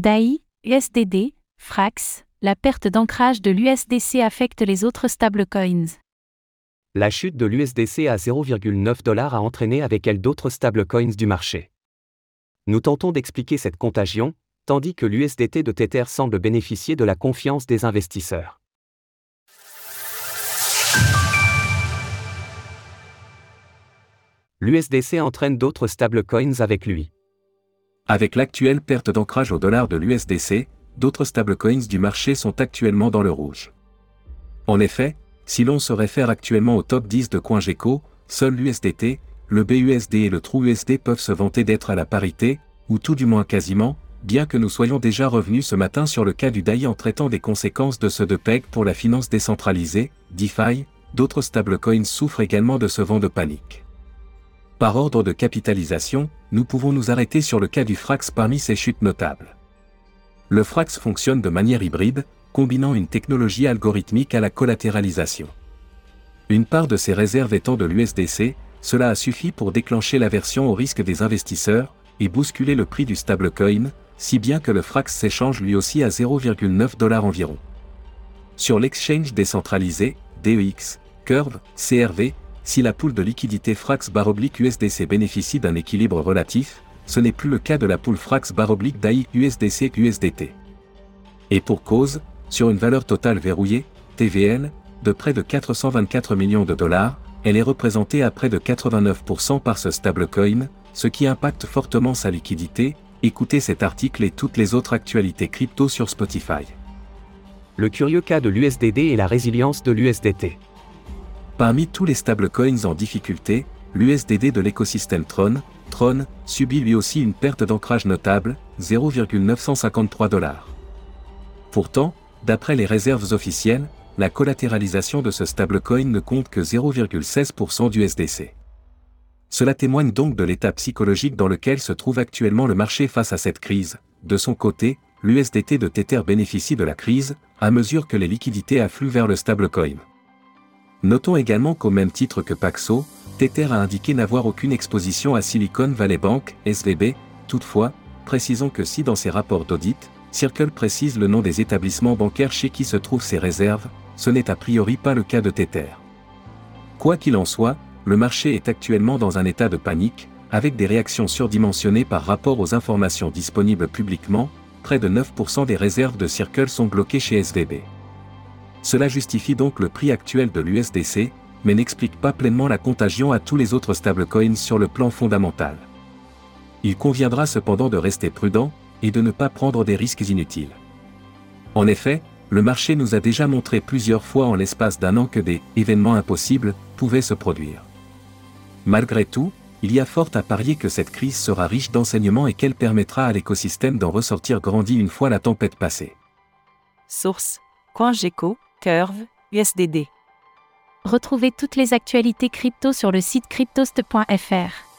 DAI, USDD, Frax, la perte d'ancrage de l'USDC affecte les autres stablecoins. La chute de l'USDC à 0,9 dollars a entraîné avec elle d'autres stablecoins du marché. Nous tentons d'expliquer cette contagion, tandis que l'USDT de Tether semble bénéficier de la confiance des investisseurs. L'USDC entraîne d'autres stablecoins avec lui. Avec l'actuelle perte d'ancrage au dollar de l'USDC, d'autres stablecoins du marché sont actuellement dans le rouge. En effet, si l'on se réfère actuellement au top 10 de CoinGecko, seul l'USDT, le BUSD et le TrueUSD peuvent se vanter d'être à la parité, ou tout du moins quasiment, bien que nous soyons déjà revenus ce matin sur le cas du DAI en traitant des conséquences de ce de PEG pour la finance décentralisée, DeFi, d'autres stablecoins souffrent également de ce vent de panique. Par ordre de capitalisation, nous pouvons nous arrêter sur le cas du Frax parmi ces chutes notables. Le Frax fonctionne de manière hybride, combinant une technologie algorithmique à la collatéralisation. Une part de ses réserves étant de l'USDC, cela a suffi pour déclencher l'aversion au risque des investisseurs et bousculer le prix du stablecoin, si bien que le Frax s'échange lui aussi à 0,9 dollars environ. Sur l'exchange décentralisé, DEX, Curve, CRV, si la poule de liquidité Frax baroblique USDC bénéficie d'un équilibre relatif, ce n'est plus le cas de la poule Frax baroblique DAI USDC USDT. Et pour cause, sur une valeur totale verrouillée, TVL, de près de 424 millions de dollars, elle est représentée à près de 89% par ce stablecoin, ce qui impacte fortement sa liquidité. Écoutez cet article et toutes les autres actualités crypto sur Spotify. Le curieux cas de l'USDD et la résilience de l'USDT. Parmi tous les stablecoins en difficulté, l'USDD de l'écosystème Tron, Tron, subit lui aussi une perte d'ancrage notable, 0,953 dollars. Pourtant, d'après les réserves officielles, la collatéralisation de ce stablecoin ne compte que 0,16% du SDC. Cela témoigne donc de l'état psychologique dans lequel se trouve actuellement le marché face à cette crise. De son côté, l'USDT de Tether bénéficie de la crise, à mesure que les liquidités affluent vers le stablecoin. Notons également qu'au même titre que Paxo, Tether a indiqué n'avoir aucune exposition à Silicon Valley Bank, SVB, toutefois, précisons que si dans ses rapports d'audit, Circle précise le nom des établissements bancaires chez qui se trouvent ses réserves, ce n'est a priori pas le cas de Tether. Quoi qu'il en soit, le marché est actuellement dans un état de panique, avec des réactions surdimensionnées par rapport aux informations disponibles publiquement, près de 9% des réserves de Circle sont bloquées chez SVB. Cela justifie donc le prix actuel de l'USDC, mais n'explique pas pleinement la contagion à tous les autres stablecoins sur le plan fondamental. Il conviendra cependant de rester prudent, et de ne pas prendre des risques inutiles. En effet, le marché nous a déjà montré plusieurs fois en l'espace d'un an que des événements impossibles pouvaient se produire. Malgré tout, il y a fort à parier que cette crise sera riche d'enseignements et qu'elle permettra à l'écosystème d'en ressortir grandi une fois la tempête passée. Source CoinGecko, Curve, USDD. Retrouvez toutes les actualités crypto sur le site cryptost.fr.